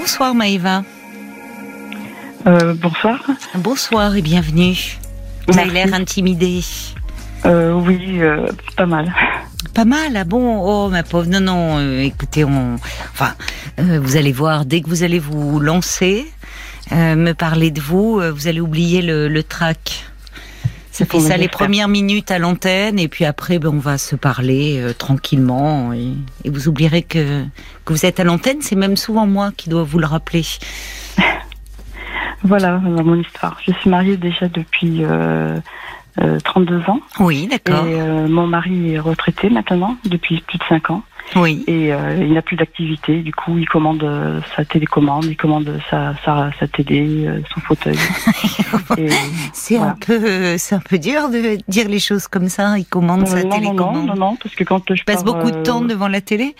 Bonsoir Maëva. Euh, bonsoir. Bonsoir et bienvenue. Vous avez l'air intimidée. Euh, oui, euh, pas mal. Pas mal, ah bon Oh ma pauvre, non, non, écoutez, on... Enfin, vous allez voir, dès que vous allez vous lancer, me parler de vous, vous allez oublier le, le trac. Ça fait ça les premières minutes à l'antenne, et puis après, ben, on va se parler euh, tranquillement, et, et vous oublierez que, que vous êtes à l'antenne, c'est même souvent moi qui dois vous le rappeler. Voilà mon histoire. Je suis mariée déjà depuis euh, euh, 32 ans. Oui, d'accord. Et euh, mon mari est retraité maintenant, depuis plus de 5 ans. Oui. Et euh, il n'a plus d'activité. Du coup, il commande euh, sa télécommande, il commande sa, sa, sa télé, euh, son fauteuil. C'est un peu, c'est un peu dur de dire les choses comme ça. Il commande sa non, non, non, télécommande. non, non, parce que quand je Il passe pars, beaucoup de temps devant la télé.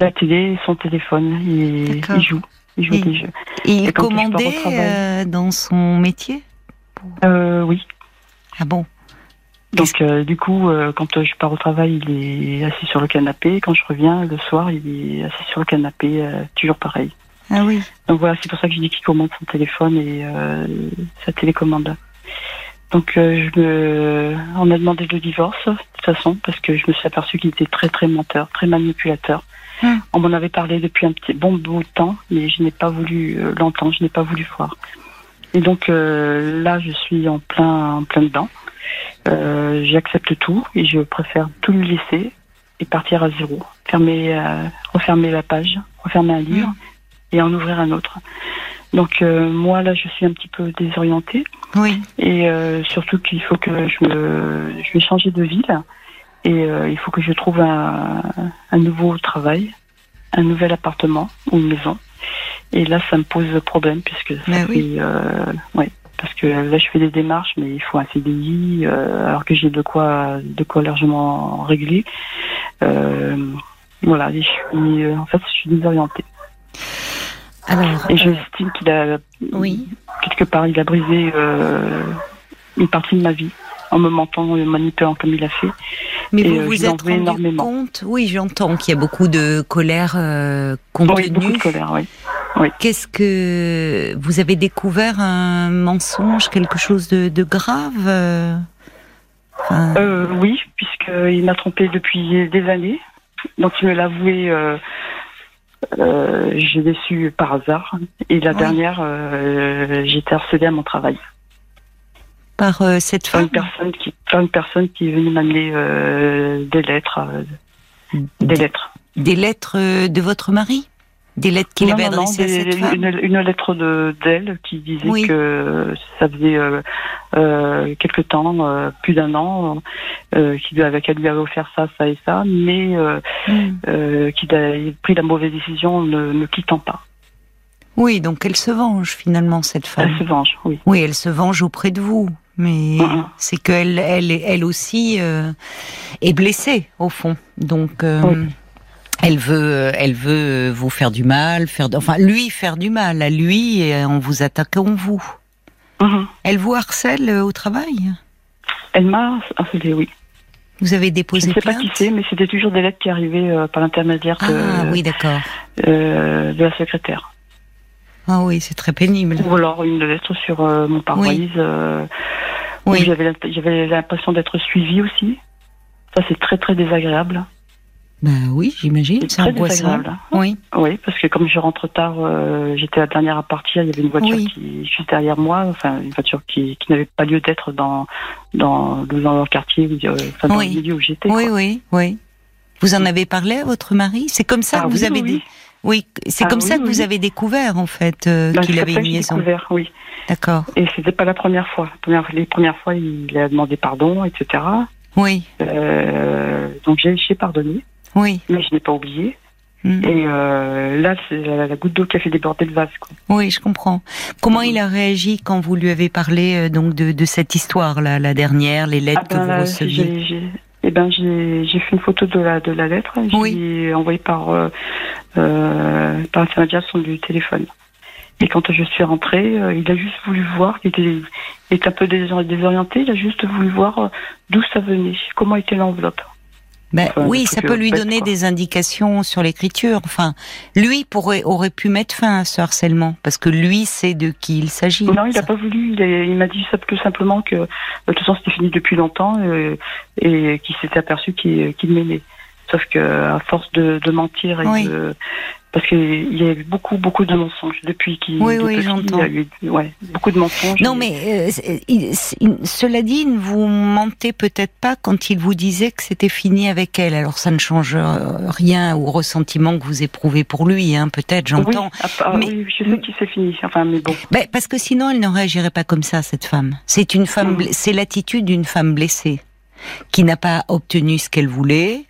la télé, son téléphone, il, joue. Il joue Et- des jeux. Et il Et commandait dans son métier? Euh, oui. Ah bon? Donc euh, du coup, euh, quand euh, je pars au travail, il est assis sur le canapé. Quand je reviens le soir, il est assis sur le canapé, euh, toujours pareil. Ah oui. Donc voilà, c'est pour ça que je dis qu'il commande son téléphone et euh, sa télécommande. Donc euh, je me... on a demandé le divorce de toute façon parce que je me suis aperçu qu'il était très très menteur, très manipulateur. Hmm. On m'en avait parlé depuis un petit bon bout de temps, mais je n'ai pas voulu l'entendre, je n'ai pas voulu voir. Et donc euh, là, je suis en plein en plein dedans. Euh, J'accepte tout et je préfère tout lui laisser et partir à zéro, fermer, euh, refermer la page, refermer un livre et en ouvrir un autre. Donc euh, moi là, je suis un petit peu désorientée Oui. et euh, surtout qu'il faut que je me, je vais changer de ville et euh, il faut que je trouve un, un nouveau travail, un nouvel appartement ou une maison. Et là, ça me pose problème puisque ça Mais fait, oui. ouais, parce que là, je fais des démarches, mais il faut un CDI, euh, alors que j'ai de quoi, de quoi largement régler. Euh, voilà, je suis, euh, en fait, je suis désorientée. Alors. Et euh, j'estime qu'il a, oui. quelque part, il a brisé euh, une partie de ma vie en me mentant et me manipulant comme il a fait. Mais et, vous euh, vous êtes rendu énormément. compte? Oui, j'entends qu'il y a beaucoup de colère euh, Oui, beaucoup contenue. de colère, oui. Qu'est-ce que vous avez découvert un mensonge, quelque chose de, de grave euh, enfin, Euh, oui, puisqu'il m'a trompé depuis des années. Donc il me l'a avoué, euh, euh, je l'ai su par hasard. Et la Oui. dernière, euh, j'étais harcelée à mon travail. Par euh, cette femme une personne qui, par une personne qui est venue m'amener euh, des lettres, euh, des lettres. Des lettres de votre mari? Des lettres qu'il avait non, non, adressées à des- cette femme une, une lettre de d'elle qui disait Oui. que ça faisait euh, euh, quelque temps, euh, plus d'un an, euh, qu'il lui avait- qu'elle lui avait offert ça, ça et ça, mais euh, qu'il a pris la mauvaise décision en ne me quittant pas. Oui, donc elle se venge finalement, cette femme. Elle se venge, oui. Oui, elle se venge auprès de vous, mais Mhm. c'est qu'elle, elle, elle aussi euh, est blessée au fond. Donc, euh, Oui. Elle veut, elle veut vous faire du mal, faire, enfin lui faire du mal à lui et en vous attaquant vous. Mhm. Elle vous harcèle euh, au travail? Elle m'a harcelé, oui. Vous avez Je déposé ne sais pas qui c'est, mais c'était toujours des lettres qui arrivaient euh, par l'intermédiaire de, Ah oui, d'accord. euh, de la secrétaire. Ah oui, c'est très pénible. Ou alors une lettre sur euh, mon pare-brise. euh, Oui. J'avais l'imp- j'avais l'impression d'être suivie aussi. Ça, c'est très, très désagréable. Ben oui, j'imagine. C'est très angoissant. Oui. Oui, parce que comme je rentre tard, euh, j'étais la dernière à partir, il y avait une voiture Oui. qui juste derrière moi, enfin une voiture qui, qui n'avait pas lieu d'être dans, dans, dans le quartier, où, euh, enfin dans Oui. le milieu où j'étais. Oui, quoi. oui, oui. Vous en avez parlé à votre mari? C'est comme ça Ah que vous oui, avez dit. Oui, c'est Ah comme oui, ça que oui. vous avez découvert en fait euh, Ben, qu'il avait une liaison. découvert, oui. D'accord. Et c'était pas la première fois. Les premières fois, il a demandé pardon, etc. Oui, Euh, donc j'ai j'ai pardonné, oui, mais je n'ai pas oublié. Mm. Et euh, là, c'est la, la goutte d'eau qui a fait déborder le vase. Quoi. oui, je comprends. Comment il a réagi quand vous lui avez parlé euh, donc de, de cette histoire là, la dernière, les lettres Ah ben, que vous là, receviez j'ai- j'ai- Eh ben, j'ai j'ai fait une photo de la de la lettre. Oui. l'ai envoyée par euh, euh, par l'intermédiaire du téléphone. Et quand je suis rentrée, euh, il a juste voulu voir. Il était, il était un peu désor- désorienté. Il a juste voulu voir euh, d'où ça venait, comment était l'enveloppe. Ben, oui, ça peut lui donner des indications sur l'écriture. Enfin, lui pourrait aurait pu mettre fin à ce harcèlement parce que lui sait de qui il s'agit. Non, il n'a pas voulu. Il, m'a dit tout simplement que de toute façon c'était fini depuis longtemps et qu'il s'était aperçu qu'il m'aimait. Sauf que à force de, mentir et de, parce qu'il y a eu beaucoup, beaucoup de mensonges depuis qu'il. Oui, oui, j'entends. Ouais, beaucoup de mensonges. Non, mais euh, cela dit, ne vous mentez peut-être pas quand il vous disait que c'était fini avec elle. Alors ça ne change euh, rien au ressentiment que vous éprouvez pour lui, hein, peut-être, j'entends. Oui, ah, ah, mais, oui, je sais qu'il c'est fini. Enfin, mais bon. Ben, parce que sinon, elle ne réagirait pas comme ça, cette femme. C'est une femme, mm. c'est l'attitude d'une femme blessée qui n'a pas obtenu ce qu'elle voulait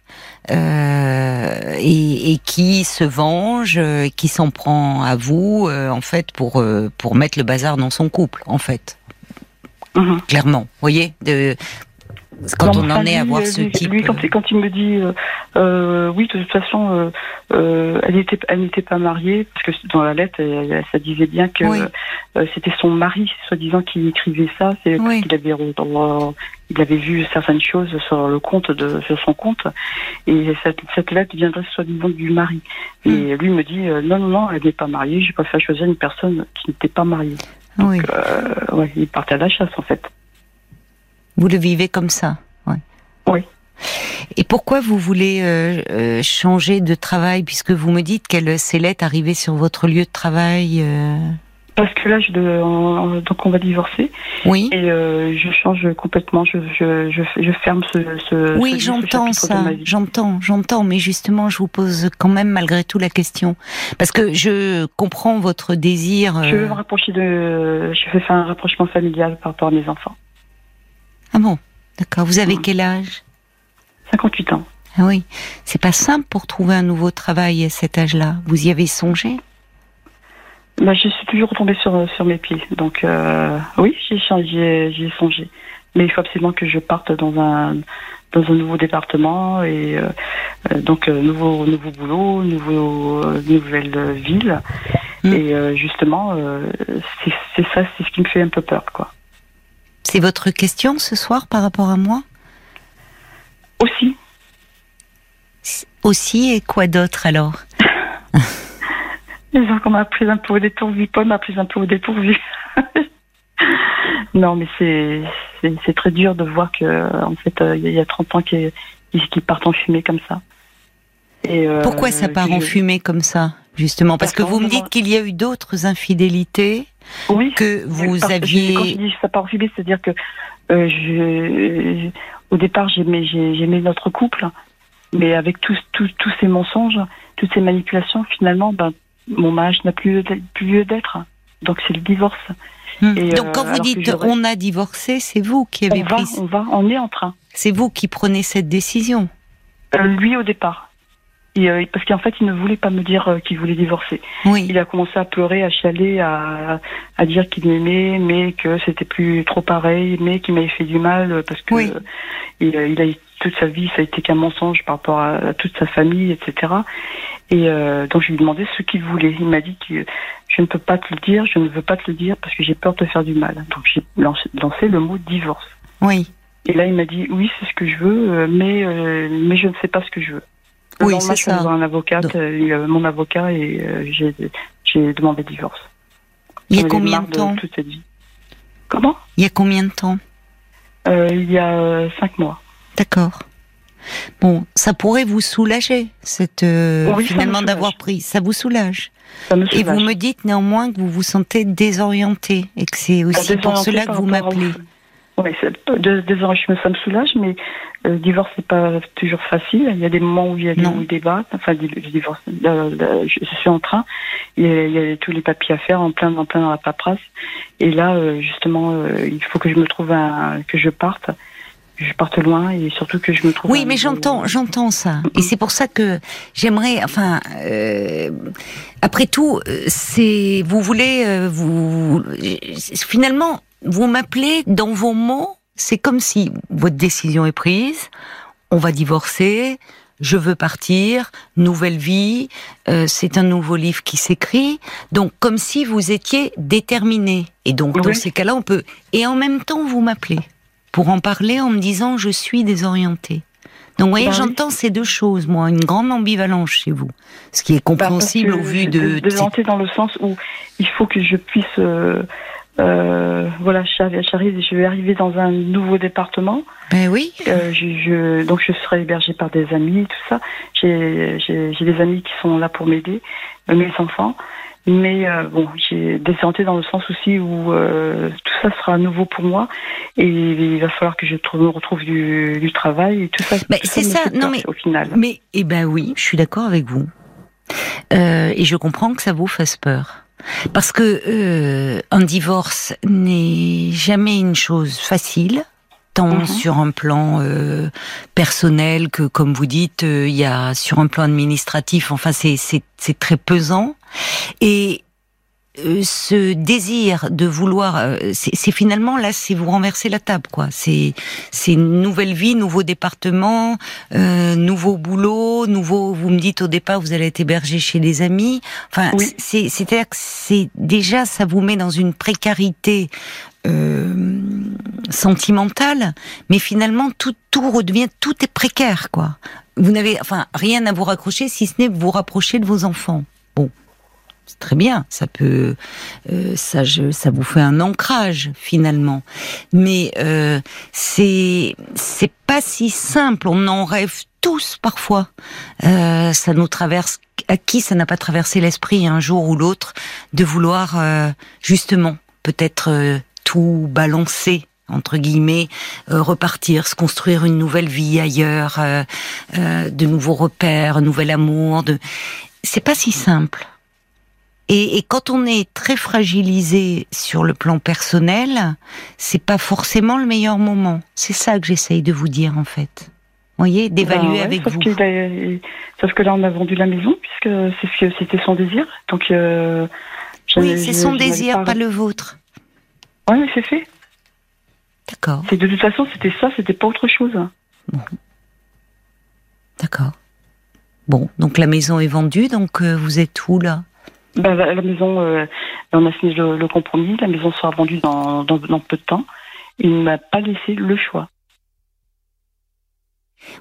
euh, et, et, qui se venge, euh, qui s'en prend à vous, euh, en fait, pour pour mettre le bazar dans son couple, en fait. Mhm. Clairement, vous voyez, de, quand on en est à voir ce type. Lui, quand, quand, il me dit, euh, euh, oui, de toute façon, euh, euh elle n'était elle pas mariée parce que dans la lettre, ça disait bien que euh, c'était son mari, soi-disant, qui écrivait ça. C'est qu'il avait il avait vu certaines choses sur le compte de sur son compte et cette, cette lettre viendrait soi-disant du mari. Et hmm. lui me dit, non, non, non, elle n'est pas mariée. Je préfère choisir une personne qui n'était pas mariée. Donc, oui. ouais, il partait à la chasse en fait. Vous le vivez comme ça ouais. Oui. Et pourquoi vous voulez euh, euh, changer de travail puisque vous me dites qu'elle s'est arrivée sur votre lieu de travail euh... Parce que là, je, donc on va divorcer. Oui. Et euh, je change complètement. Je, je, je, je ferme ce. ce oui, j'entends ça. J'entends, j'entends. Mais justement, je vous pose quand même malgré tout la question parce que je comprends votre désir. Je veux me rapprocher de. Je faire un rapprochement familial par rapport à mes enfants. Ah bon, d'accord. Vous avez quel âge? 58 ans. Ah oui, c'est pas simple pour trouver un nouveau travail à cet âge-là. Vous y avez songé? Bah, Je suis toujours retombée sur, sur mes pieds. Donc euh, oui, j'y ai, songé. Mais il faut absolument que je parte dans un, dans un nouveau département et euh, euh, donc nouveau, nouveau boulot, nouveau, nouvelle ville. Hmm. Et justement, c'est ça, c'est ce qui me fait un peu peur. quoi. C'est votre question ce soir par rapport à moi? Aussi. Aussi et quoi d'autre alors? Disons qu'on m'a pris un peu au dépourvu. Paul m'a pris un peu au dépourvu. non, mais c'est, très dur de voir que en fait euh, il y a 30 ans qu'ils, partent en fumée comme ça. Et, euh, Pourquoi ça part en fumée comme ça? Justement Parce, que vous me dites qu'il y a eu d'autres infidélités oui, que vous aviez. Quand je dis ça part fumée, c'est-à-dire que euh, je, au départ j'aimais notre couple, mais avec tous tous ces mensonges, toutes ces manipulations, finalement, ben mon mariage n'a plus lieu d'être. Donc c'est le divorce. Hmm. Donc quand euh, vous dites on a divorcé, c'est vous qui avez on pris. Va, on va, on est en train. C'est vous qui prenez cette décision. Euh, lui au départ. Euh, parce qu'en fait, il ne voulait pas me dire euh, qu'il voulait divorcer. Oui. Il a commencé à pleurer, à chialer, à, à dire qu'il m'aimait, mais que c'était plus trop pareil, mais qu'il m'avait fait du mal euh, parce que il, il, a toute sa vie, ça a été qu'un mensonge par rapport à, toute sa famille, etc. Et donc je lui ai demandé ce qu'il voulait. Il m'a dit que je ne peux pas te le dire, je ne veux pas te le dire parce que j'ai peur de te faire du mal. Donc j'ai lancé, le mot divorce. Oui. Et là, il m'a dit oui, c'est ce que je veux, mais mais je ne sais pas ce que je veux. Oui, c'est ça. un avocat, euh, mon avocat, et euh, j'ai demandé divorce. Il y a combien de temps toute cette vie. Comment? Il y a combien de temps? Euh, Il y a cinq mois. D'accord. Bon, ça pourrait vous soulager, cette finalement d'avoir pris. Ça vous soulage. Ça me soulage. Et vous me dites néanmoins que vous vous sentez désorienté et que c'est aussi pour cela que vous m'appelez. Oui, désolé, ça me soulage, mais le euh, divorce n'est pas toujours facile. Il y a des moments où il y a des débats. Enfin, le divorce, je suis en train. Il y, a, tous les papiers à faire en plein, en plein dans la paperasse. Et là, euh, justement, euh, il faut que je me trouve un, que je parte je parte loin et surtout que je me trouve. Oui, mais j'entends, j'entends ça, et c'est pour ça que j'aimerais, enfin, euh, après tout, c'est, vous voulez, vous, finalement, vous m'appelez dans vos mots, c'est comme si votre décision est prise, on va divorcer, je veux partir, nouvelle vie, euh, c'est un nouveau livre qui s'écrit, donc comme si vous étiez déterminé. Et donc dans ces cas-là, on peut. Et en même temps, vous m'appelez pour en parler en me disant je suis désorientée. Donc, vous voyez, oui. j'entends ces deux choses, moi, une grande ambivalence chez vous, ce qui est Bah, compréhensible au vu de. de l'orienter dans le sens où il faut que je puisse euh, euh, voilà j'arrive je vais arriver dans un nouveau département. Ben oui. Euh, je, je- donc je serai hébergée par des amis tout ça. J'ai j'ai j'ai des amis qui sont là pour m'aider euh, mes enfants. Mais euh, bon j'ai désorienté dans le sens aussi où euh, tout ça sera nouveau pour moi. Et il va falloir que je trouve- me retrouve du, du travail et tout ça. Mais tout c'est ça, fait non, mais- au final. Mais, eh ben oui, je suis d'accord avec vous. Euh, et je comprends que ça vous fasse peur. Parce que euh, un divorce n'est jamais une chose facile, tant Mhm. sur un plan euh, personnel que, comme vous dites, euh, il y a sur un plan administratif. Enfin, c'est c'est c'est très pesant. Et euh, ce désir de vouloir, euh, c'est finalement là, c'est vous renverser la table, quoi. C'est c'est une nouvelle vie, nouveau département, euh, nouveau boulot, nouveau. Vous me dites au départ, vous allez être hébergé chez les amis. Enfin, Oui. c'est c'est-à-dire que c'est déjà ça vous met dans une précarité. Euh, sentimentale, mais finalement tout tout redevient tout est précaire quoi. Vous n'avez enfin rien à vous raccrocher si ce n'est vous rapprocher de vos enfants. C'est très bien, ça peut, euh, ça, je, ça vous fait un ancrage finalement. Mais euh, c'est, c'est pas si simple. On en rêve tous parfois. Euh, ça nous traverse. À qui ça n'a pas traversé l'esprit un jour ou l'autre de vouloir euh, justement peut-être euh, tout balancer entre guillemets, euh, repartir, se construire une nouvelle vie ailleurs, euh, euh, de nouveaux repères, un nouvel amour. De... C'est pas si simple. Et, et quand on est très fragilisé sur le plan personnel, c'est pas forcément le meilleur moment. C'est ça que j'essaye de vous dire en fait. Vous voyez, d'évaluer Ben ouais, avec sauf vous. sauf que là, on a vendu la maison, puisque c'est ce que c'était son désir. Donc, euh, Oui, c'est son désir, pas le vôtre. Ouais, mais c'est fait. D'accord, C'est de toute façon, c'était ça, c'était pas autre chose. d'accord. Bon, donc la maison est vendue, donc euh, vous êtes où là? Ben, la maison, euh, on a signé le, le compromis. La maison sera vendue dans, dans, dans peu de temps. Il ne m'a pas laissé le choix.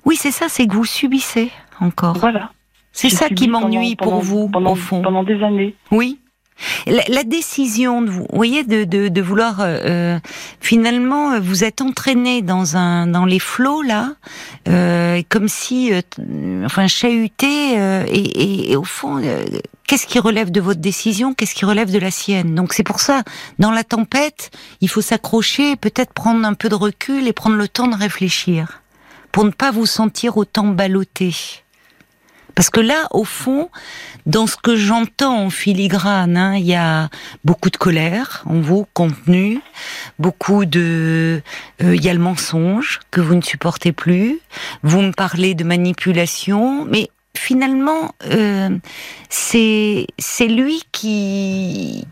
Oui, c'est ça, c'est que vous subissez encore. Voilà. C'est ça qui m'ennuie pour pendant- vous, pendant, au fond. Pendant des années. Oui. La, la décision de vous, vous voyez, de, de, de vouloir euh, euh, finalement, euh, vous êtes entraîné dans un dans les flots là, euh, comme si, euh, enfin, chahuté euh, et, et, et au fond, euh, qu'est-ce qui relève de votre décision, qu'est-ce qui relève de la sienne? Donc c'est pour ça, dans la tempête, il faut s'accrocher, peut-être prendre un peu de recul et prendre le temps de réfléchir pour ne pas vous sentir autant ballotté. Parce que là, au fond, dans ce que j'entends en filigrane, hein, il y a beaucoup de colère en vous contenue, beaucoup de, euh, il y a le mensonge que vous ne supportez plus. Vous me parlez de manipulation, mais finalement, euh, c'est lui qui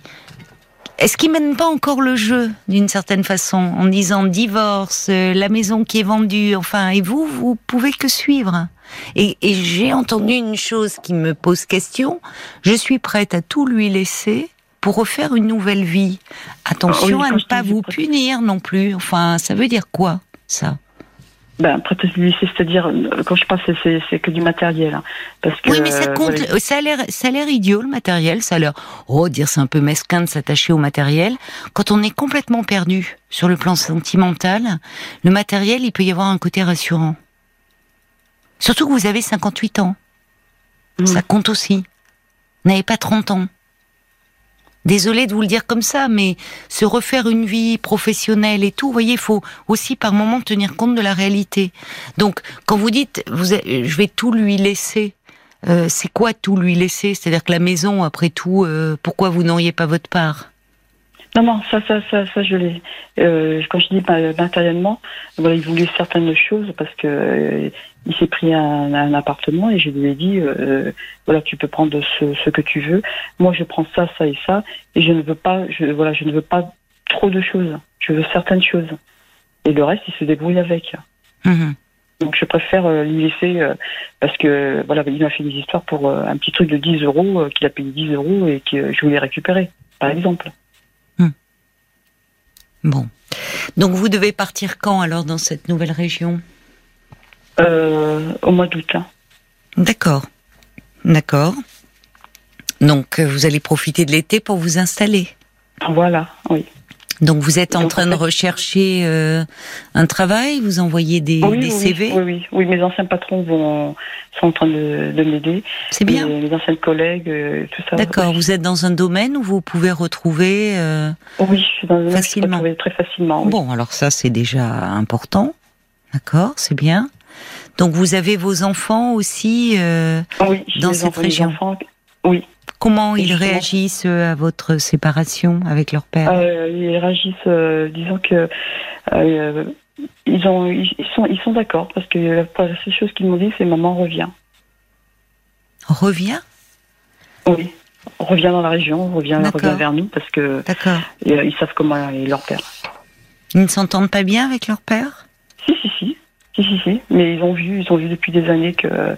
est-ce qu'il mène pas encore le jeu d'une certaine façon en disant divorce, euh, la maison qui est vendue, enfin et vous vous pouvez que suivre. Et, et j'ai entendu une chose qui me pose question. Je suis prête à tout lui laisser pour refaire une nouvelle vie. Attention Ah oui, à ne pas vous punir non plus. Enfin, ça veut dire quoi ça? Ben, après, c'est-à-dire, euh, quand je parle, c'est- que du matériel. hein. parce que, Oui, mais ça euh, compte. voilà, Ça a l'air, ça a l'air idiot le matériel. Ça a l'air, oh, dire c'est un peu mesquin de s'attacher au matériel. Quand on est complètement perdu sur le plan sentimental, le matériel, il peut y avoir un côté rassurant. Surtout que vous avez 58 ans. Ça compte aussi. Vous n'avez pas 30 ans. Désolée de vous le dire comme ça, mais se refaire une vie professionnelle et tout, vous voyez, faut aussi par moment tenir compte de la réalité. Donc, quand vous dites, avez- je vais tout lui laisser, euh, c'est quoi tout lui laisser? C'est-à-dire que la maison, après tout, euh, pourquoi vous n'auriez pas votre part? Non, non, ça, ça, ça, ça, je l'ai. Euh, quand je dis ma- matériellement, voilà, il voulait certaines choses parce que euh, il s'est pris un, un appartement et je lui ai dit, euh, voilà, tu peux prendre ce, ce que tu veux. Moi, je prends ça, ça et ça, et je ne veux pas, je, voilà, je ne veux pas trop de choses. Je veux certaines choses. Et le reste, il se débrouille avec. Mhm. Donc, je préfère euh, lui laisser euh, parce que voilà, il m'a fait des histoires pour euh, un petit truc de 10 euros euh, qu'il a payé 10 euros et que je voulais récupérer, par exemple. Bon. Donc vous devez partir quand alors dans cette nouvelle région? Au mois d'août. Hein. D'accord. D'accord. Donc, vous allez profiter de l'été pour vous installer? Voilà, oui. Donc vous êtes en train de rechercher euh, un travail, vous envoyez des, CV oui, oui, oui, mes anciens patrons vont, sont en train de, m'aider. C'est bien. mes anciens collègues, euh, tout ça. D'accord, vous êtes dans un domaine où vous pouvez retrouver euh, Oui, je suis dans un facilement? Où très facilement. Bon, alors ça c'est déjà important. D'accord, c'est bien. Donc vous avez vos enfants aussi dans cette région? Enfants, oui, Comment ils réagissent euh, à votre séparation avec leur père? Euh, Ils réagissent, euh, disons que ils, ont, ils sont, ils sont d'accord parce que la seule chose qu'ils m'ont dit, c'est maman revient. Revient? Oui, revient dans la région, revient, revient vers nous parce que ils, savent comment est leur père. Ils ne s'entendent pas bien avec leur père? Si, si, si, si, si, si, mais ils ont vu, ils ont vu depuis des années que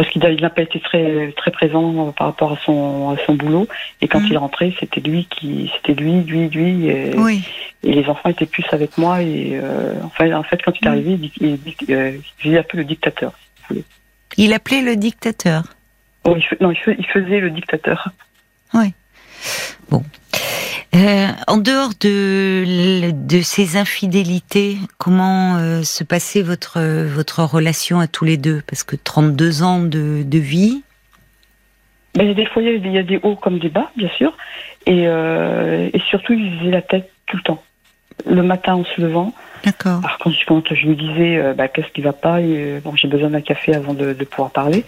parce qu'il n'a pas été très très présent par rapport à son son boulot. Et quand mm. il rentrait c'était lui qui c'était lui lui lui et, et, les enfants étaient plus avec moi. Et euh, enfin en fait quand il est mm. arrivé il, il, euh, il, appelé le dictateur il appelait le dictateur. Oui non il, faisait le dictateur. Oui bon euh, en dehors de, de ces infidélités, comment euh, se passait votre, votre relation à tous les deux? Parce que 32 ans de, de vie. Ben, des fois, il y, a des hauts comme des bas, bien sûr. Et, euh, et surtout, il faisait la tête tout le temps. Le matin en se levant. D'accord. Par contre, quand je lui disais bah, qu'est-ce qui va pas, et, bon, j'ai besoin d'un café avant de, de pouvoir parler.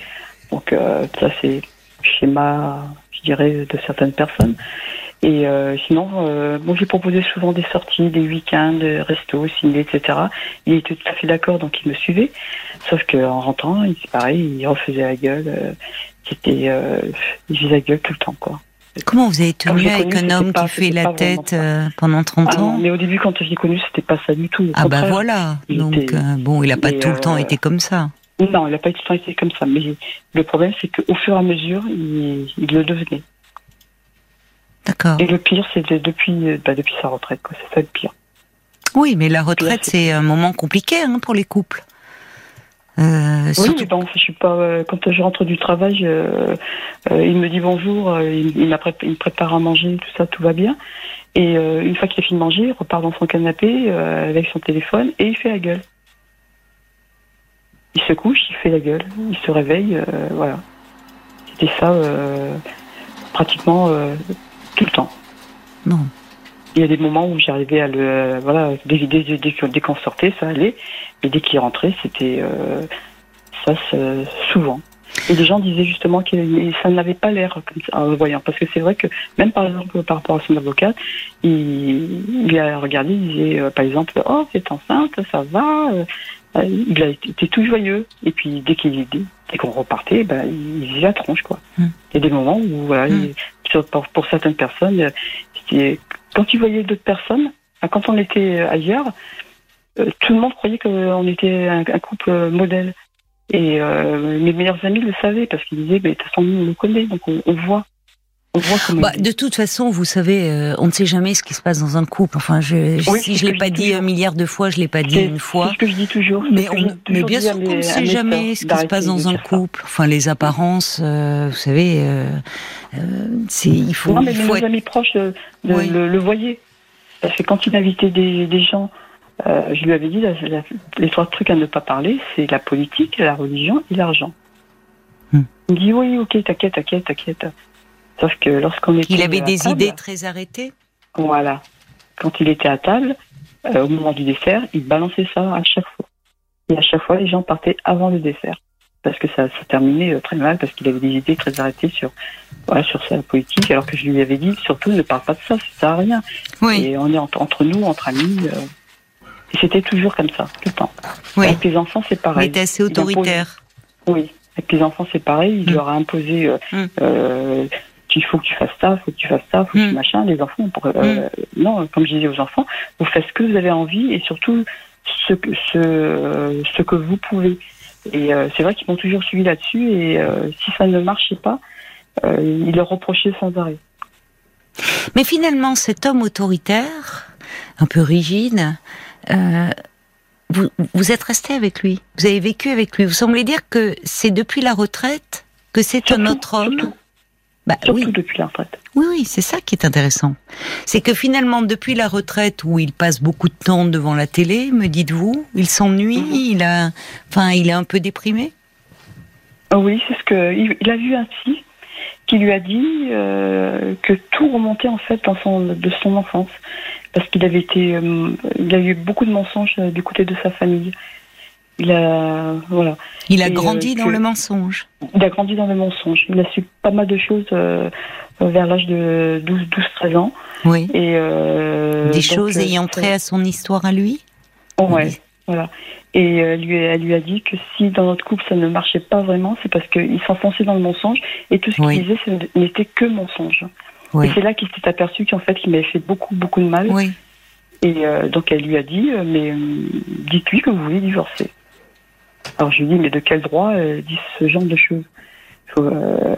Donc, ça, c'est schéma, je dirais, de certaines personnes. Et euh, sinon, euh, bon, j'ai proposé souvent des sorties, des week-ends, restos, ciné, etc. Il était tout à fait d'accord, donc il me suivait. Sauf qu'en rentrant, il pareil, il refaisait la gueule. Euh, c'était, euh, il faisait la gueule tout le temps, quoi. Comment vous avez tenu avec un homme qui fait la tête euh, pendant 30 ah ans Mais au début, quand j'ai connu, c'était pas ça du tout. Ah bah voilà. Donc bon, il a pas tout le temps été comme ça. Non, il n'a pas tout le temps été comme ça. Mais le problème, c'est qu'au fur et à mesure, il, il le devenait. D'accord. Et le pire, c'est depuis, bah, depuis sa retraite, quoi. C'est ça le pire. Oui, mais la retraite, c'est un moment compliqué hein, pour les couples. Euh, oui, mais bon, je suis pas. Euh, quand je rentre du travail, euh, il me dit bonjour, il, il, me prépare à manger, tout ça, tout va bien. Et une fois qu'il a fini de manger, il repart dans son canapé avec son téléphone et il fait la gueule. Il se couche, il fait la gueule, il se réveille, voilà. C'était ça, pratiquement tout le temps. Non. Il y a des moments où j'arrivais à le. Voilà, dès, dès, dès, qu'on sortait, ça allait. Et dès qu'il rentrait, c'était. Euh, ça, souvent. Et les gens disaient justement que ça n'avait pas l'air comme ça, en le voyant. Parce que c'est vrai que, même par exemple, par rapport à son avocat, il, il a regardé, il disait, euh, par exemple, Oh, c'est enceinte, ça va. Euh, il a été tout joyeux. Et puis, dès qu'il dès qu'on repartait, ben, il faisait la tronche, quoi. Hmm. Il y a des moments où, voilà, hmm pour, certaines personnes, quand ils voyaient d'autres personnes, quand on était ailleurs, euh, tout le monde croyait qu'on était un, couple modèle. Et euh, mes meilleurs amis le savaient parce qu'ils disaient, mais de toute façon, nous, on le connaît, donc on voit. Bah, de toute façon, vous savez, euh, on ne sait jamais ce qui se passe dans un couple. Enfin, je, si je l'ai pas dit un milliard de fois, je l'ai pas dit une fois. C'est ce que je dis toujours. Mais, mais bien sûr qu'on ne sait jamais ce qui se passe dans un couple. Enfin, les apparences, euh, vous savez, euh, c'est il faut. Non, mais il faut mes amis proches le, le, voyaient. Parce que quand il invitait des, des gens, je lui avais dit les trois trucs à ne pas parler, c'est la politique, la religion et l'argent. Hmm. Il me dit oui, ok, t'inquiète, t'inquiète, t'inquiète. Sauf que lorsqu'on était. Il avait des idées très arrêtées Voilà. Quand il était à table, euh, au moment du dessert, il balançait ça à chaque fois. Et à chaque fois, les gens partaient avant le dessert. Parce que ça, ça terminait euh, très mal, parce qu'il avait des idées très arrêtées sur, voilà, sur sa politique, alors que je lui avais dit, surtout, ne parle pas de ça, ça sert à rien. Oui. Et on est entre, nous, entre amis. Euh, et c'était toujours comme ça, tout le temps. Oui. Avec les enfants, c'est pareil. Il était assez autoritaire. Oui. Avec les enfants, c'est pareil. Il mm. leur a imposé mm il faut que tu fasses ça, il faut que tu fasses ça, faut que tu hmm. machin. Les enfants, euh, hmm. non, comme je disais aux enfants, vous faites ce que vous avez envie et surtout ce que, ce, ce que vous pouvez. Et euh, c'est vrai qu'ils m'ont toujours suivi là-dessus et euh, si ça ne marchait pas, ils le reprochaient sans arrêt. Mais finalement, cet homme autoritaire, un peu rigide, vous, vous êtes resté avec lui, vous avez vécu avec lui. Vous semblez dire que c'est depuis la retraite que c'est un autre homme. Surtout, Bah, surtout oui, depuis la retraite. oui, oui, c'est ça qui est intéressant. C'est que finalement, depuis la retraite où il passe beaucoup de temps devant la télé, me dites-vous, il s'ennuie, Mhm. il a, enfin, il est un peu déprimé? Ah Oui, c'est ce que il, a vu psy qui lui a dit euh, que tout remontait en fait dans son, de son enfance parce qu'il avait été, euh, il a eu beaucoup de mensonges euh, du côté de sa famille. Il a, voilà, Il a grandi euh, dans le mensonge. il a grandi dans le mensonge. Il a su pas mal de choses euh, vers l'âge de 12, 12, 13 ans Oui. et euh, Des donc, choses ayant trait à son histoire à lui. Ouais, Oui. voilà. Et lui, elle lui a dit que si dans notre couple ça ne marchait pas vraiment, c'est parce qu'il s'enfonçait dans le mensonge et tout ce qu'il Oui. disait ce n'était que mensonge. Oui. Et c'est là qu'il s'est aperçu qu'en fait il m'avait fait beaucoup beaucoup de mal. Oui. Et euh, donc elle lui a dit euh, mais euh, dites-lui que vous voulez divorcer. Alors je lui dit mais de quel droit euh, dit ce genre de choses Faut, euh,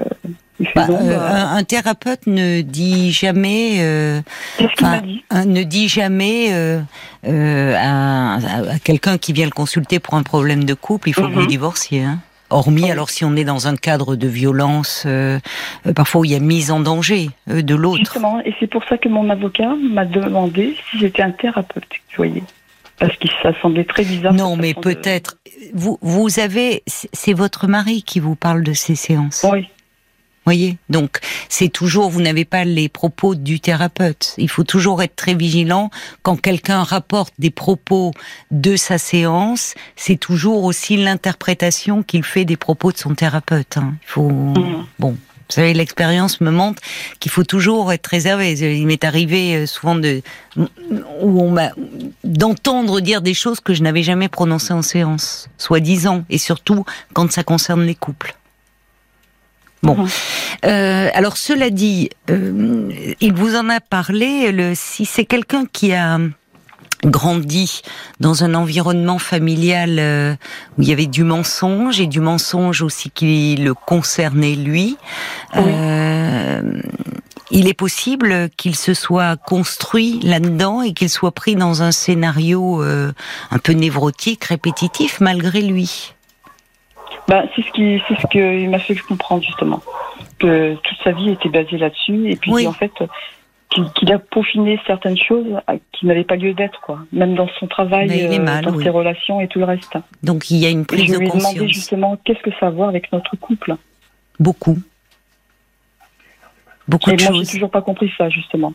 Il fait Bah, non, euh, bah, un, un thérapeute ne dit jamais, euh, qu'est-ce qu'il enfin, m'a dit un- ne dit jamais euh, euh, à, à- à quelqu'un qui vient le consulter pour un problème de couple, il faut que vous Mhm. divorciez. Hein. Hormis, alors si on est dans un cadre de violence, euh, euh, parfois où il y a mise en danger euh, de l'autre. Justement, et c'est pour ça que mon avocat m'a demandé si j'étais un thérapeute, vous voyez. Parce que ça semblait très bizarre. Non, mais de- peut-être. Vous, vous avez, c'est votre mari qui vous parle de ces séances. Oui, voyez Donc, c'est toujours, vous n'avez pas les propos du thérapeute. Il faut toujours être très vigilant. Quand quelqu'un rapporte des propos de sa séance, c'est toujours aussi l'interprétation qu'il fait des propos de son thérapeute. hein. Il faut, Mhm. bon. Vous savez, l'expérience me montre qu'il faut toujours être réservé. Il m'est arrivé euh, souvent de, où on m'a, d'entendre dire des choses que je n'avais jamais prononcées en séance, soi-disant, et surtout quand ça concerne les couples. Bon. Euh, alors cela dit, euh, il vous en a parlé. Le, si c'est quelqu'un qui a grandi dans un environnement familial euh, où il y avait du mensonge et du mensonge aussi qui le concernait lui, Oui. euh, il est possible qu'il se soit construit là-dedans et qu'il soit pris dans un scénario euh, un peu névrotique, répétitif malgré lui. bah, c'est ce qui, c'est ce qu'il m'a fait comprendre justement que toute sa vie était basée là-dessus et puis Oui. en fait qu'il a peaufiné certaines choses qui n'avaient pas lieu d'être quoi, même dans son travail, est euh, mal, dans oui. ses relations et tout le reste. Donc il y a une prise je de lui ai demandé conscience. justement qu'est-ce que ça a à voir avec notre couple? Beaucoup. Beaucoup et de moi j'ai choses. toujours pas compris ça justement.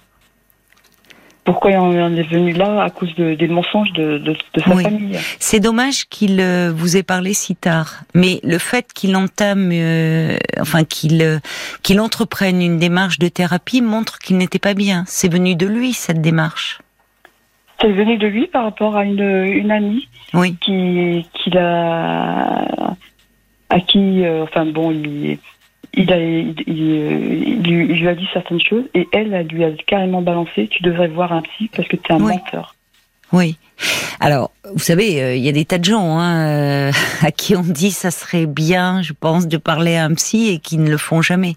Pourquoi on en est venu là à cause de, des mensonges de, de, de sa Oui. famille. C'est dommage qu'il euh, vous ait parlé si tard, mais le fait qu'il entame, euh, enfin qu'il euh, qu'il entreprenne une démarche de thérapie montre qu'il n'était pas bien. C'est venu de lui cette démarche. C'est venu de lui par rapport à une, une amie Oui, qui, qui l'a, à qui, euh, enfin bon, il, il, a, il, lui, il lui a dit certaines choses et elle, elle lui a carrément balancé, tu devrais voir un psy parce que tu es un Oui. menteur. oui. Alors, vous savez, euh, il y a des tas de gens hein, euh, à qui on dit ça serait bien, je pense, de parler à un psy et qui ne le font jamais.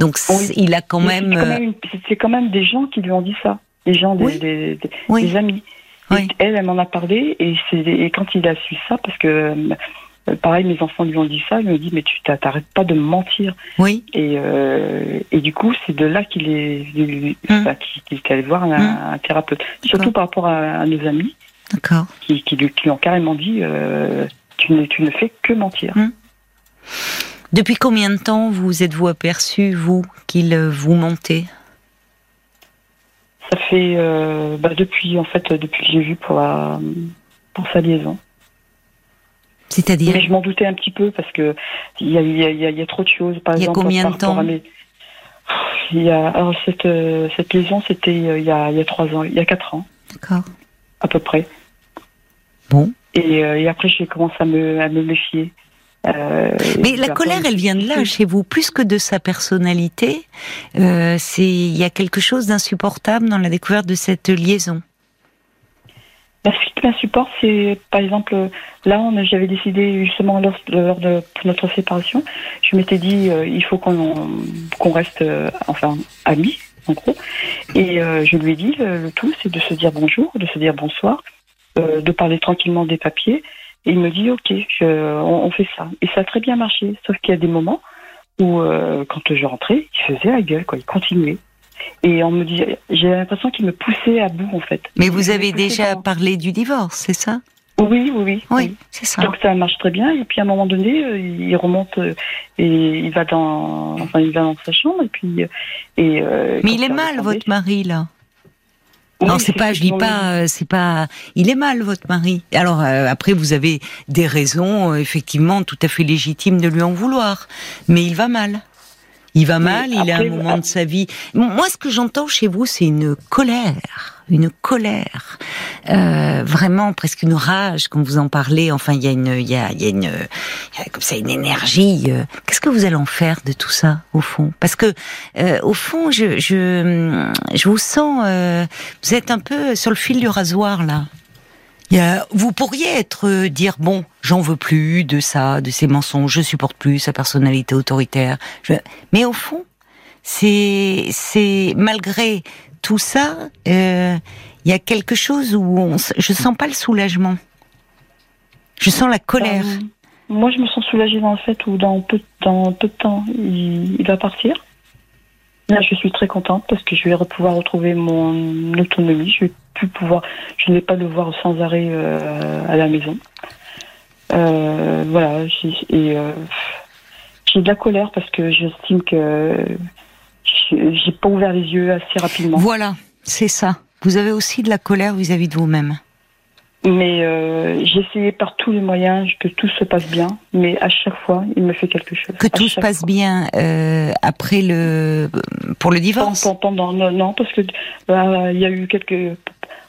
Donc, Oui. il a quand Mais même, c'est quand euh, même, quand des gens qui lui ont dit ça, des gens, des, Oui. des, des- oui, des amis. Elle, elle m'en a parlé et, quand il a su ça, parce que euh, pareil, mes enfants lui ont dit ça, il me dit mais tu t'a- t'arrêtes pas de me mentir. oui, Et, euh, et du coup, c'est de là qu'il est, Hum. enfin, qu'il est allé voir un, Hum. un thérapeute. Surtout par rapport à, à nos amis d'accord. qui, qui, lui, qui lui ont carrément dit euh, tu, ne, tu ne fais que mentir. Depuis combien de temps vous êtes-vous aperçu, vous, qu'il euh, vous mentait? Ça fait euh, bah, depuis en fait depuis que j'ai vu pour la, pour sa liaison. C'est-à-dire Mais je m'en doutais un petit peu parce que il y a, il y a, il y a- il y a trop de choses. Par Il y a exemple, combien par de temps rapport à mes- il y a, alors cette, euh, cette liaison, c'était euh, il, y a, il y a trois ans, il y a quatre ans D'accord. à peu près. Bon. Et, euh, et après, j'ai commencé à me, à me méfier. Euh, Mais la colère, elle vient de là, chez vous, plus que de sa personnalité. Euh, c'est, il y a quelque chose d'insupportable dans la découverte de cette liaison. Bah, ce qui m'insupporte, c'est par exemple, là, on- j'avais décidé justement lors, lors de notre séparation, je m'étais dit, euh, il faut qu'on qu'on reste, euh, enfin, amis, en gros. Et euh, je lui ai dit, le, tout, c'est de se dire bonjour, de se dire bonsoir. euh, de parler tranquillement des papiers. Et il me dit, ok, on, fait ça. Et ça a très bien marché. Sauf qu'il y a des moments où, euh, quand je rentrais, il faisait la gueule, quoi. Il continuait. Et on me dit, j'ai l'impression qu'il me poussait à bout, en fait. Mais vous avez déjà parlé du divorce, c'est ça? Oui, oui, oui. Oui, c'est ça. Donc ça marche très bien. Et puis à un moment donné, euh, il remonte euh, et il va dans, enfin, il va dans sa chambre. Et puis, et, Mais il est mal, votre mari, là? Non, c'est pas, je dis pas, euh, c'est pas, il est mal votre mari. Alors euh, après, vous avez des raisons, euh, effectivement, tout à fait légitimes de lui en vouloir, mais il va mal. Il va mal, il a un moment de sa vie. Moi, ce que j'entends chez vous, c'est une colère une colère, euh, vraiment presque une rage quand vous en parlez. Enfin, il y a une, il y a, il y a une, comme ça une énergie. Euh. Qu'est-ce que vous allez en faire de tout ça au fond? Parce que euh, au fond, je, je, je vous sens, euh, vous êtes un peu sur le fil du rasoir là. Il y a, vous pourriez être euh, dire bon, j'en veux plus de ça, de ces mensonges, je supporte plus sa personnalité autoritaire. Je... Mais au fond, c'est c'est malgré tout ça, euh, il y a quelque chose où on, je sens pas le soulagement. Je sens la colère. Euh, moi, je me sens soulagée dans le fait où dans peu, dans peu de temps, il, va partir. Là, je suis très contente parce que je vais pouvoir retrouver mon autonomie. Je vais plus pouvoir, je ne vais pas le voir sans arrêt euh, à la maison. voilà, et j'ai de la colère parce que j'estime que j'ai pas ouvert les yeux assez rapidement. Voilà, c'est ça. Vous avez aussi de la colère vis-à-vis de vous-même. Mais euh, j'ai essayé par tous les moyens que tout se passe bien, mais à chaque fois, il me fait quelque chose. Que tout se passe bien euh, après le pour le divorce. Pendant, non, non, parce que euh, il y a eu quelques.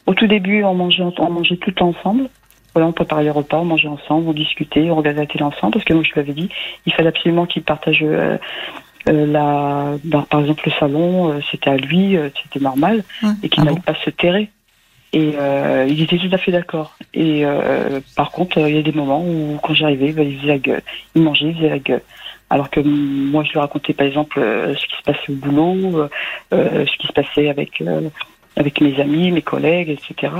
Au tout début, on mangeait, on mangeait tout ensemble. Voilà, on préparait les repas, on mangeait ensemble, on discutait, on regardait la télé ensemble, parce que moi je lui avais dit, il fallait absolument qu'il partage euh, euh, la, bah, par exemple, le salon, euh, c'était à lui, euh, c'était normal, et qu'il ah n'allait pas se terrer. Et il était tout à fait d'accord. Et par contre, il y a des moments où, quand j'arrivais, bah, il faisait la gueule. Il mangeait, il faisait la gueule. Alors que moi, je lui racontais, par exemple, ce qui se passait au boulot, ce qui se passait avec avec mes amis, mes collègues, etc.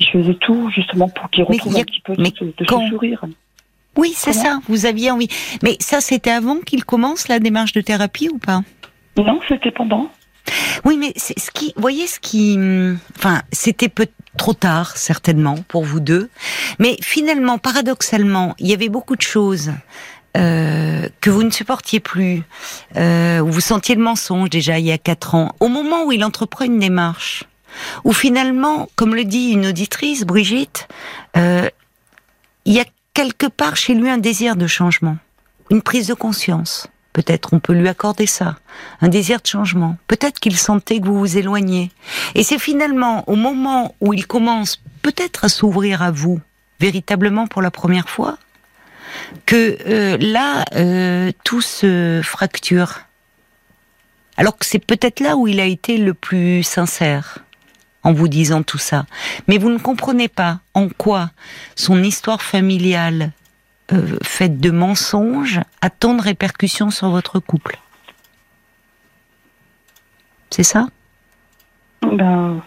Je faisais tout justement pour qu'il retrouve un petit peu de, de ce sourire. Oui, c'est ça. Vous aviez envie. Mais ça, c'était avant qu'il commence la démarche de thérapie ou pas? Non, c'était pendant. Oui, mais c'est ce qui, voyez ce qui, enfin, c'était peut trop tard certainement pour vous deux, mais finalement, paradoxalement, il y avait beaucoup de choses euh, que vous ne supportiez plus, euh, vous sentiez le mensonge déjà il y a quatre ans, au moment où il entreprend une démarche, où finalement, comme le dit une auditrice, Brigitte, euh, il y a quelque part chez lui un désir de changement, une prise de conscience. Peut-être on peut lui accorder ça, un désir de changement. Peut-être qu'il sentait que vous vous éloignez. Et c'est finalement au moment où il commence peut-être à s'ouvrir à vous, véritablement pour la première fois, que euh, là, euh, tout se fracture. Alors que c'est peut-être là où il a été le plus sincère en vous disant tout ça. Mais vous ne comprenez pas en quoi son histoire familiale euh, faite de mensonges a tant de répercussions sur votre couple. C'est ça? Ben,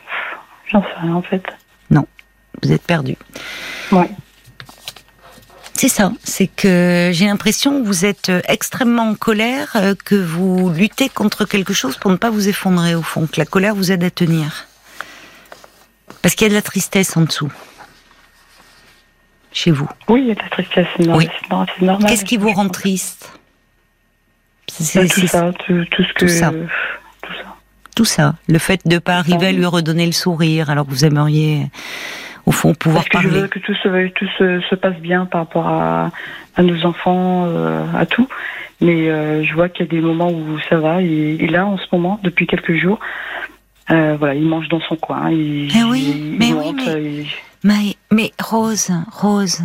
j'en sais rien en fait. Non, vous êtes perdu. Ouais. C'est ça, c'est que j'ai l'impression que vous êtes extrêmement en colère, euh, que vous luttez contre quelque chose pour ne pas vous effondrer au fond, que la colère vous aide à tenir. Parce qu'il y a de la tristesse en dessous. Chez vous. Oui, il y a de la tristesse, c'est normal. normal. Qu'est-ce qui vous rend triste? C'est bah, tout ça, tout, ce que. Tout ça. tout ça. Le fait de ne pas arriver à lui redonner le sourire alors que vous aimeriez, au fond, pouvoir Parce que parler. Je veux que tout se, tout se, passe bien par rapport à, à nos enfants, euh, à tout. Mais euh, je vois qu'il y a des moments où ça va. Et, et, là, en ce moment, depuis quelques jours, euh, voilà, il mange dans son coin. Il, mais oui, mais oui, mais, mais, Rose, Rose,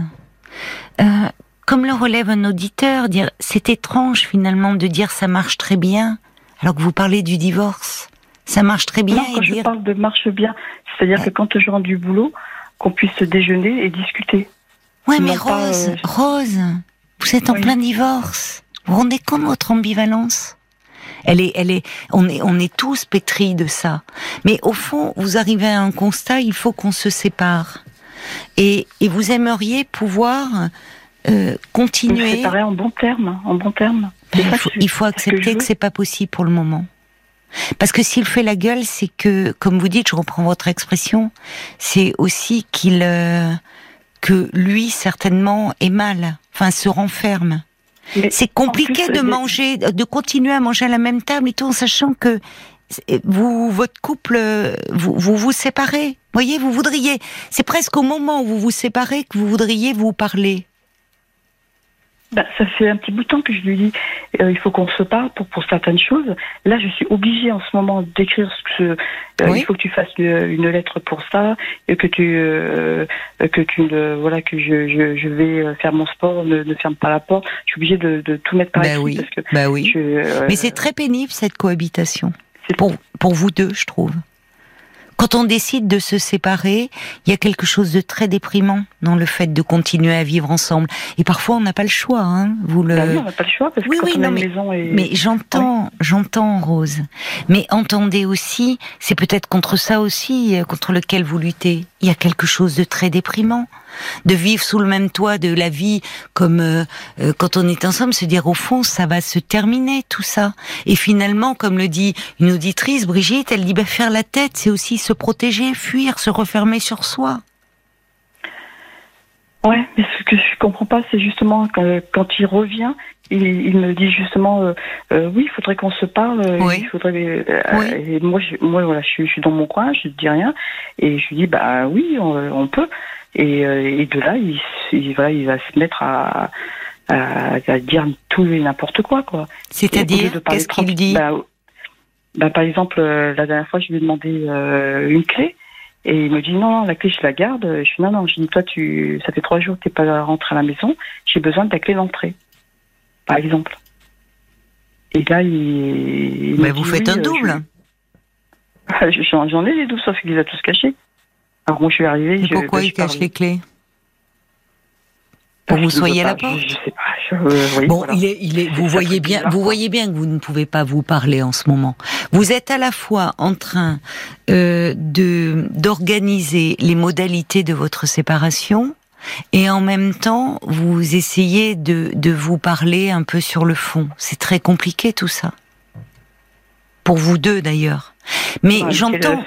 comme le relève un auditeur, dire c'est étrange finalement de dire ça marche très bien, alors que vous parlez du divorce. Ça marche très bien. Non, quand je parle de marche bien, c'est-à-dire que quand je rentre du boulot, qu'on puisse déjeuner et discuter. Ouais, mais Rose, euh, Rose, vous êtes en plein divorce. Vous vous rendez compte de votre ambivalence? Elle est, elle est, on est, on est tous pétris de ça. Mais au fond, vous arrivez à un constat, il faut qu'on se sépare. et, et vous aimeriez pouvoir euh, continuer. séparer en bon terme, en bon terme. Ben, il, faut, il faut accepter que, c'est pas possible pour le moment. Parce que s'il fait la gueule, c'est que, comme vous dites, je reprends votre expression, c'est aussi qu'il, euh, que lui certainement est mal, enfin se renferme. C'est compliqué de manger, de continuer à manger à la même table et tout en sachant que vous, votre couple, vous, vous vous séparez. Voyez, vous voudriez, c'est presque au moment où vous vous séparez que vous voudriez vous parler. Bah, ça fait un petit bout de temps que je lui dis euh, il faut qu'on se parle pour, pour certaines choses. Là, je suis obligée en ce moment d'écrire ce que euh, il faut que tu fasses une, lettre pour ça et que tu euh, que tu voilà que je, je, je, vais faire mon sport, ne, ne, ferme pas la porte. Je suis obligée de, de tout mettre par bah oui. parce que bah oui. Mais c'est très pénible cette cohabitation pour pour vous deux, je trouve. Quand on décide de se séparer, il y a quelque chose de très déprimant dans le fait de continuer à vivre ensemble. Et parfois, on n'a pas le choix. Hein. Vous le... Bah on n'a pas le choix parce que oui, non, mais, maison et... mais j'entends, j'entends, Rose. Mais entendez aussi, c'est peut-être contre ça aussi, euh, contre lequel vous luttez. Il y a quelque chose de très déprimant de vivre sous le même toit de la vie comme euh, euh, quand on est ensemble, se dire au fond ça va se terminer tout ça. Et finalement, comme le dit une auditrice, Brigitte, elle dit bah, faire la tête, c'est aussi se protéger, fuir, se refermer sur soi. Ouais, mais ce que je comprends pas, c'est justement quand, il revient, il, me dit justement, euh, oui, il faudrait qu'on se parle. Il faudrait. Et moi, je, moi, voilà, je, suis dans mon coin, je ne dis rien, et je lui dis, bah oui, on peut. Et, euh, et de là, il, il, va, il va se mettre à, à, à dire tout et n'importe quoi, quoi. C'est-à-dire, qu'est-ce qu'il dit bah, bah, Par exemple, euh, la dernière fois, je lui ai demandé euh, une clé. Et il me dit non, la clé je la garde. Je suis non non. Je dis toi tu, ça fait trois jours que t'es pas rentré à la maison. J'ai besoin de ta clé d'entrée, par exemple. Et là il. Mais vous faites un double. J'en ai des doubles, sauf qu'il les a tous cachés. Alors moi je suis arrivée. pourquoi il cache les clés pour que vous soyez à la porte. Je, sais pas. bon, il est, il est, vous voyez bien, vous voyez bien que vous ne pouvez pas vous parler en ce moment. Vous êtes à la fois en train euh, de d'organiser les modalités de votre séparation et en même temps vous essayez de de vous parler un peu sur le fond. C'est très compliqué tout ça. Pour vous deux d'ailleurs. Mais j'entends.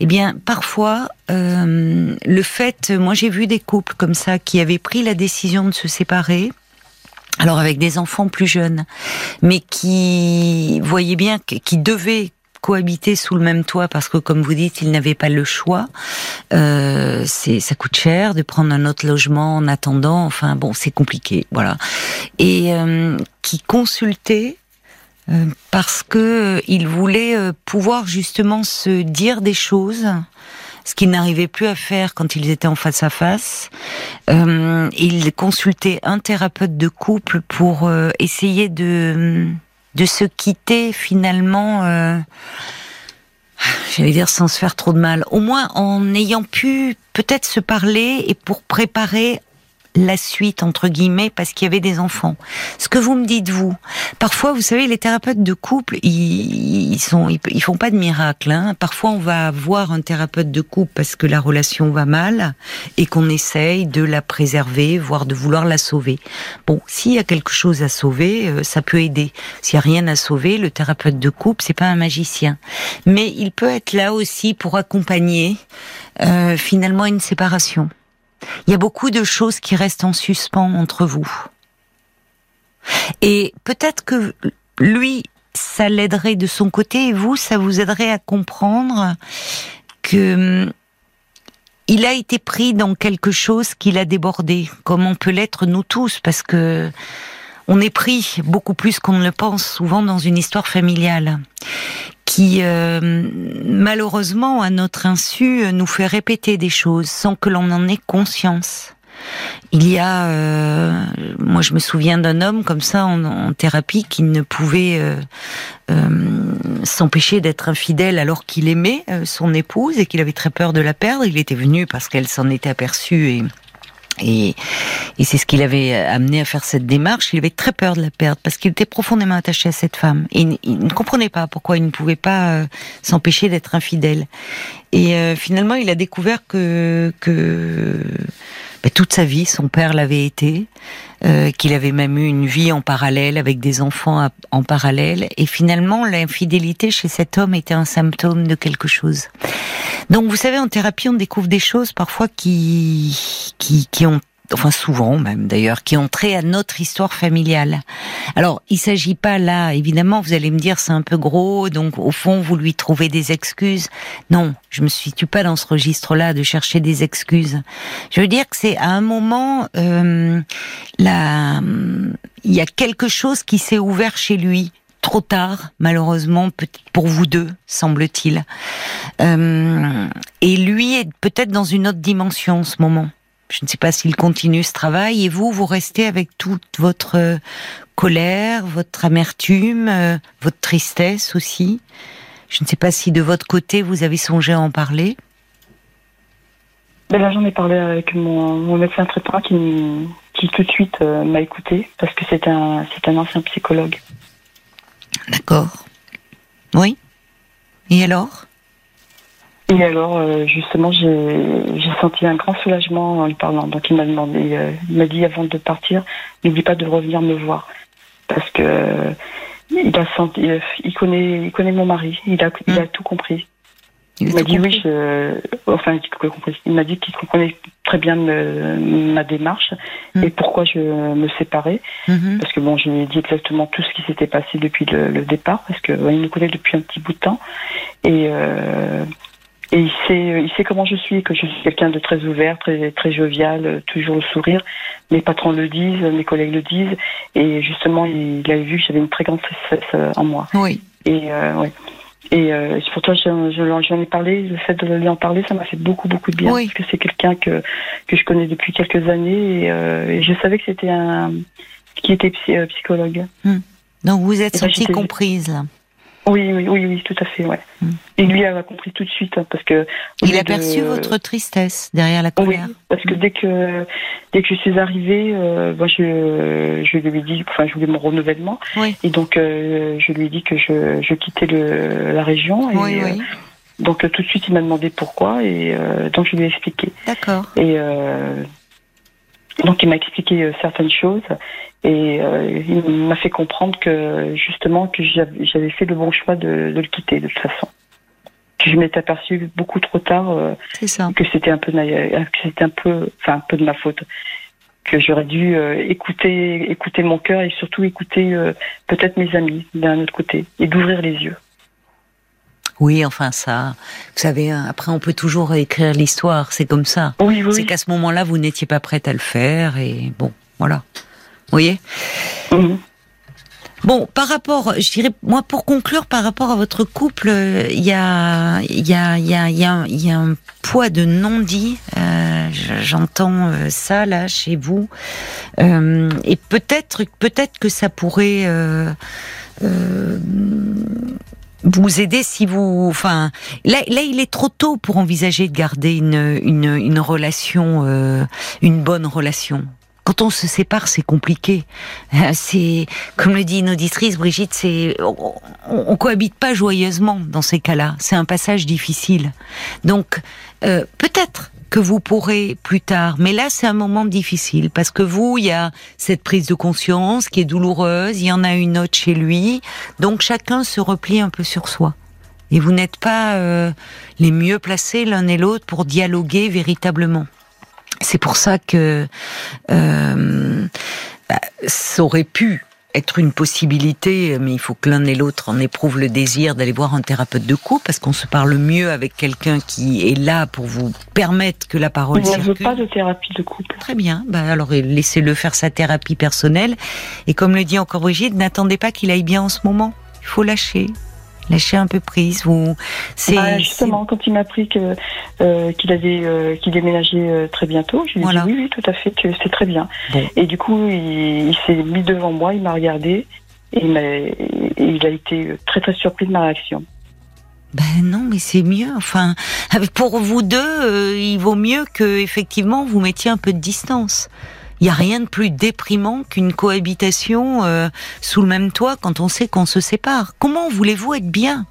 Eh bien, parfois, euh, le fait, moi j'ai vu des couples comme ça qui avaient pris la décision de se séparer. Alors avec des enfants plus jeunes, mais qui voyaient bien qui devaient cohabiter sous le même toit parce que, comme vous dites, ils n'avaient pas le choix. Euh, c'est, ça coûte cher de prendre un autre logement en attendant. Enfin, bon, c'est compliqué, voilà. Et euh, qui consultaient parce que euh, il voulait euh, pouvoir justement se dire des choses ce qu'ils n'arrivaient plus à faire quand ils étaient en face à face. Euh, il consultait un thérapeute de couple pour essayer de de se quitter finalement. Euh, J'allais dire sans se faire trop de mal. Au moins en ayant pu peut-être se parler et pour préparer la suite entre guillemets parce qu'il y avait des enfants. Ce que vous me dites vous, parfois vous savez les thérapeutes de couple ils, ils sont ils, font pas de miracle. Hein. Parfois on va voir un thérapeute de couple parce que la relation va mal et qu'on essaye de la préserver, voire de vouloir la sauver. Bon, s'il y a quelque chose à sauver, euh, ça peut aider. S'il y a rien à sauver, le thérapeute de couple c'est pas un magicien, mais il peut être là aussi pour accompagner euh, finalement une séparation. Il y a beaucoup de choses qui restent en suspens entre vous. Et peut-être que lui, ça l'aiderait de son côté et vous, ça vous aiderait à comprendre que hum, il a été pris dans quelque chose qu'il a débordé, comme on peut l'être nous tous, parce que on est pris beaucoup plus qu'on ne le pense souvent dans une histoire familiale qui euh, malheureusement à notre insu nous fait répéter des choses sans que l'on en ait conscience. Il y a, euh, moi je me souviens d'un homme comme ça en, thérapie qui ne pouvait euh, s'empêcher d'être infidèle alors qu'il aimait son épouse et qu'il avait très peur de la perdre. Il était venu parce qu'elle s'en était aperçue et Et, et c'est ce qu'il avait amené à faire cette démarche. Il avait très peur de la perdre parce qu'il était profondément attaché à cette femme. Et il, il ne comprenait pas pourquoi il ne pouvait pas euh, s'empêcher d'être infidèle. Et euh, finalement, il a découvert que, que ben, toute sa vie, son père l'avait été, euh, qu'il avait même eu une vie en parallèle avec des enfants en parallèle. Et finalement, l'infidélité chez cet homme était un symptôme de quelque chose. Donc, vous savez, en thérapie, on découvre des choses parfois qui, qui, qui ont enfin souvent même d'ailleurs, qui ont trait à notre histoire familiale. Alors, il s'agit pas là, évidemment, vous allez me dire c'est un peu gros, donc au fond vous lui trouvez des excuses. Non, je me situe pas dans ce registre-là de chercher des excuses. Je veux dire que c'est à un moment, euh, il y a quelque chose qui s'est ouvert chez lui trop tard, malheureusement, pour vous deux, semble-t-il. Euh, et lui est peut-être dans une autre dimension en ce moment. Je ne sais pas s'il continue ce travail. Et vous, vous restez avec toute votre euh, colère, votre amertume, euh, votre tristesse aussi. Je ne sais pas si de votre côté, vous avez songé à en parler. Ben là, j'en ai parlé avec mon, médecin traitant qui, qui tout de suite euh, m'a écouté parce que c'est un, c'est un ancien psychologue. D'accord. Oui. Et alors? Et alors, euh, justement, j'ai senti un grand soulagement en lui parlant. Donc, il m'a demandé, euh, il m'a dit avant de partir, n'oublie pas de revenir me voir, parce que euh, il a senti, il connaît, il connaît mon mari, il a, il a hmm. tout compris. Il, m'a dit oui, je, enfin, il m'a dit qu'il comprenait très bien ma démarche hmm. et pourquoi je me séparais. Hmm. Parce que bon, je lui ai dit exactement tout ce qui s'était passé depuis le, départ, parce que il me connaît depuis un petit bout de temps et et il sait, il sait comment je suis, que je suis quelqu'un de très ouvert, très, très jovial, toujours le sourire. Mes patrons le disent, mes collègues le disent. Et justement, il, a vu que j'avais une très grande tristesse euh, en moi. Oui. Et euh, ouais. Et euh, pour toi, j'en ai parlé. Le fait de lui en parler, ça m'a fait beaucoup, beaucoup de bien. Oui. Parce que c'est quelqu'un que, que je connais depuis quelques années. Et, euh, et je savais que c'était un. qui était euh, psychologue. Hmm. Donc vous êtes sentie comprise, là oui, oui, oui, oui, tout à fait, ouais. Mm. Et lui a compris tout de suite hein, parce que il a perçu votre tristesse derrière la colère. Oui, parce que mm. dès que dès que je suis arrivée, euh, moi je je lui ai dit, enfin je voulais mon renouvellement, oui. et donc euh, je lui ai dit que je, je quittais le, la région. Et, oui, oui. Euh, donc tout de suite il m'a demandé pourquoi et donc je lui ai expliqué. D'accord. Et donc il m'a expliqué certaines choses et euh, il m'a fait comprendre que justement que j'avais fait le bon choix de, le quitter de toute façon. Que je m'étais aperçu beaucoup trop tard euh, que c'était un peu que c'était un peu enfin un peu de ma faute que j'aurais dû euh, écouter écouter mon cœur et surtout écouter peut-être mes amis d'un autre côté et d'ouvrir les yeux. Oui, enfin ça, vous savez, hein, après on peut toujours écrire l'histoire, c'est comme ça. Oui, oui. C'est qu'à ce moment-là, vous n'étiez pas prête à le faire et bon, voilà. Vous voyez Bon, par rapport, je dirais, moi, pour conclure, par rapport à votre couple, il y a, il y a, il y a, il y a, y a un poids de non-dit. Euh, J'entends euh, ça là chez vous, euh, et peut-être, peut-être que ça pourrait. Euh, euh, vous aider si vous, enfin, là, là, il est trop tôt pour envisager de garder une, une, une relation, euh, une bonne relation. Quand on se sépare, c'est compliqué. Euh, c'est, comme le dit une auditrice, Brigitte, c'est, on, cohabite pas joyeusement dans ces cas-là. C'est un passage difficile. Donc, euh, peut-être que vous pourrez plus tard. Mais là, c'est un moment difficile parce que vous, il y a cette prise de conscience qui est douloureuse. Il y en a une autre chez lui. Donc, chacun se replie un peu sur soi. Et vous n'êtes pas euh, les mieux placés l'un et l'autre pour dialoguer véritablement. C'est pour ça que euh, bah, ça aurait pu être une possibilité, mais il faut que l'un et l'autre en éprouvent le désir d'aller voir un thérapeute de couple, parce qu'on se parle mieux avec quelqu'un qui est là pour vous permettre que la parole Je ne veux pas de thérapie de couple. Très bien. Bah alors laissez-le faire sa thérapie personnelle. Et comme le dit encore Brigitte, n'attendez pas qu'il aille bien en ce moment. Il faut lâcher lâcher un peu prise ou c'est bah, justement quand il m'a appris que euh, qu'il avait euh, qu'il déménageait euh, très bientôt je lui ai dit oui oui tout à fait que c'est très bien et du coup il, s'est mis devant moi il m'a regardé et il, il a été très très surpris de ma réaction Ben non, mais c'est mieux. Enfin, pour vous deux, il vaut mieux que effectivement vous mettiez un peu de distance. Il y a rien de plus déprimant qu'une cohabitation euh, sous le même toit quand on sait qu'on se sépare. Comment voulez-vous être bien?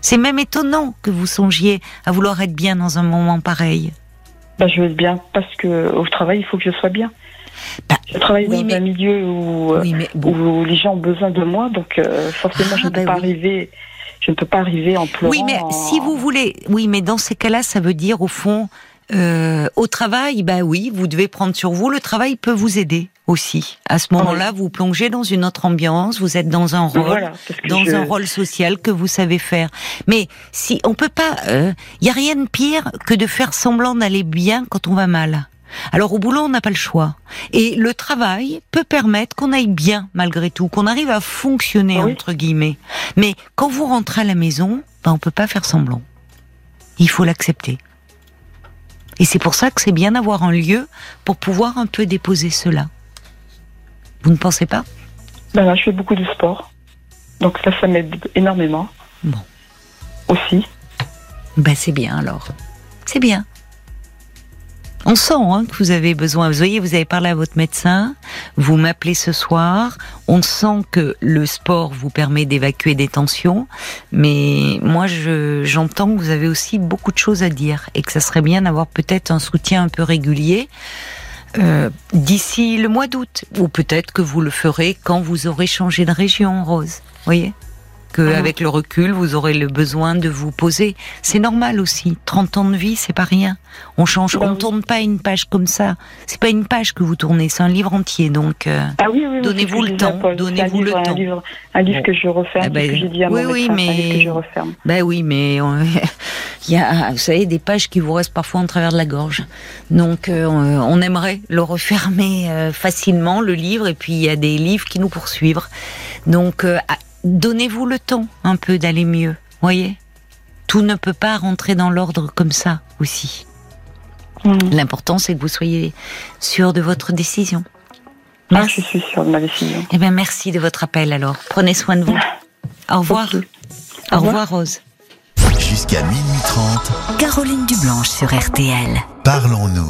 C'est même étonnant que vous songiez à vouloir être bien dans un moment pareil. Ben, je veux être bien parce que au travail, il faut que je sois bien. Bah, Je travaille oui, dans mais- un milieu où, euh, Oui, mais bon. où les gens ont besoin de moi, donc euh, forcément, Ah, je ne peux bah pas oui. arriver. Je ne peux pas arriver en pleurant. Oui, mais en- si vous voulez, oui, mais dans ces cas-là, ça veut dire au fond, euh, au travail, bah oui, vous devez prendre sur vous. Le travail peut vous aider aussi. À ce moment-là, vous plongez dans une autre ambiance. Vous êtes dans un rôle, Voilà, dans je- un rôle social que vous savez faire. Mais si on peut pas, il y a rien de pire que de faire semblant d'aller bien quand on va mal. Alors au boulot, on n'a pas le choix. Et le travail peut permettre qu'on aille bien malgré tout, qu'on arrive à fonctionner Oui. entre guillemets. Mais quand vous rentrez à la maison, ben, on peut pas faire semblant. Il faut l'accepter. Et c'est pour ça que c'est bien d'avoir un lieu pour pouvoir un peu déposer cela. Vous ne pensez pas? Ben là, je fais beaucoup de sport. Donc ça, ça m'aide énormément. Bon. Aussi. Ben c'est bien alors. C'est bien. On sent hein, que vous avez besoin. Vous voyez, vous avez parlé à votre médecin, vous m'appelez ce soir. On sent que le sport vous permet d'évacuer des tensions, mais moi je j'entends que vous avez aussi beaucoup de choses à dire et que ça serait bien d'avoir peut-être un soutien un peu régulier euh, d'ici le mois d'août, ou peut-être que vous le ferez quand vous aurez changé de région, Rose. Voyez? Que Mhm. avec le recul, vous aurez le besoin de vous poser. C'est normal aussi. 30 ans de vie, c'est pas rien. On change, Ben on oui. tourne pas une page comme ça. C'est pas une page que vous tournez, c'est un livre entier. Donc, euh, Ah oui, oui, oui. Donnez-vous le temps, donnez-vous un le temps. Un livre, un livre que je referme. Eh c'est ce que j'ai dit à oui, mon oui, médecin. c'est un mais- livre que je referme. ben oui, mais on- il y a, vous savez, des pages qui vous restent parfois en travers de la gorge. Donc, euh, on aimerait le refermer euh, facilement le livre, et puis il y a des livres qui nous poursuivent. Donc, ah, donnez-vous le temps un peu d'aller mieux. Voyez, tout ne peut pas rentrer dans l'ordre comme ça aussi. Mhm. L'important, c'est que vous soyez sûr de votre décision. Ah, Merci. je suis sûre de ma décision. Eh bien, merci de votre appel alors. Prenez soin de vous. Au revoir. Au Au revoir, Rose. Jusqu'à minuit 30, Caroline Dublanche sur RTL. parlons-nous.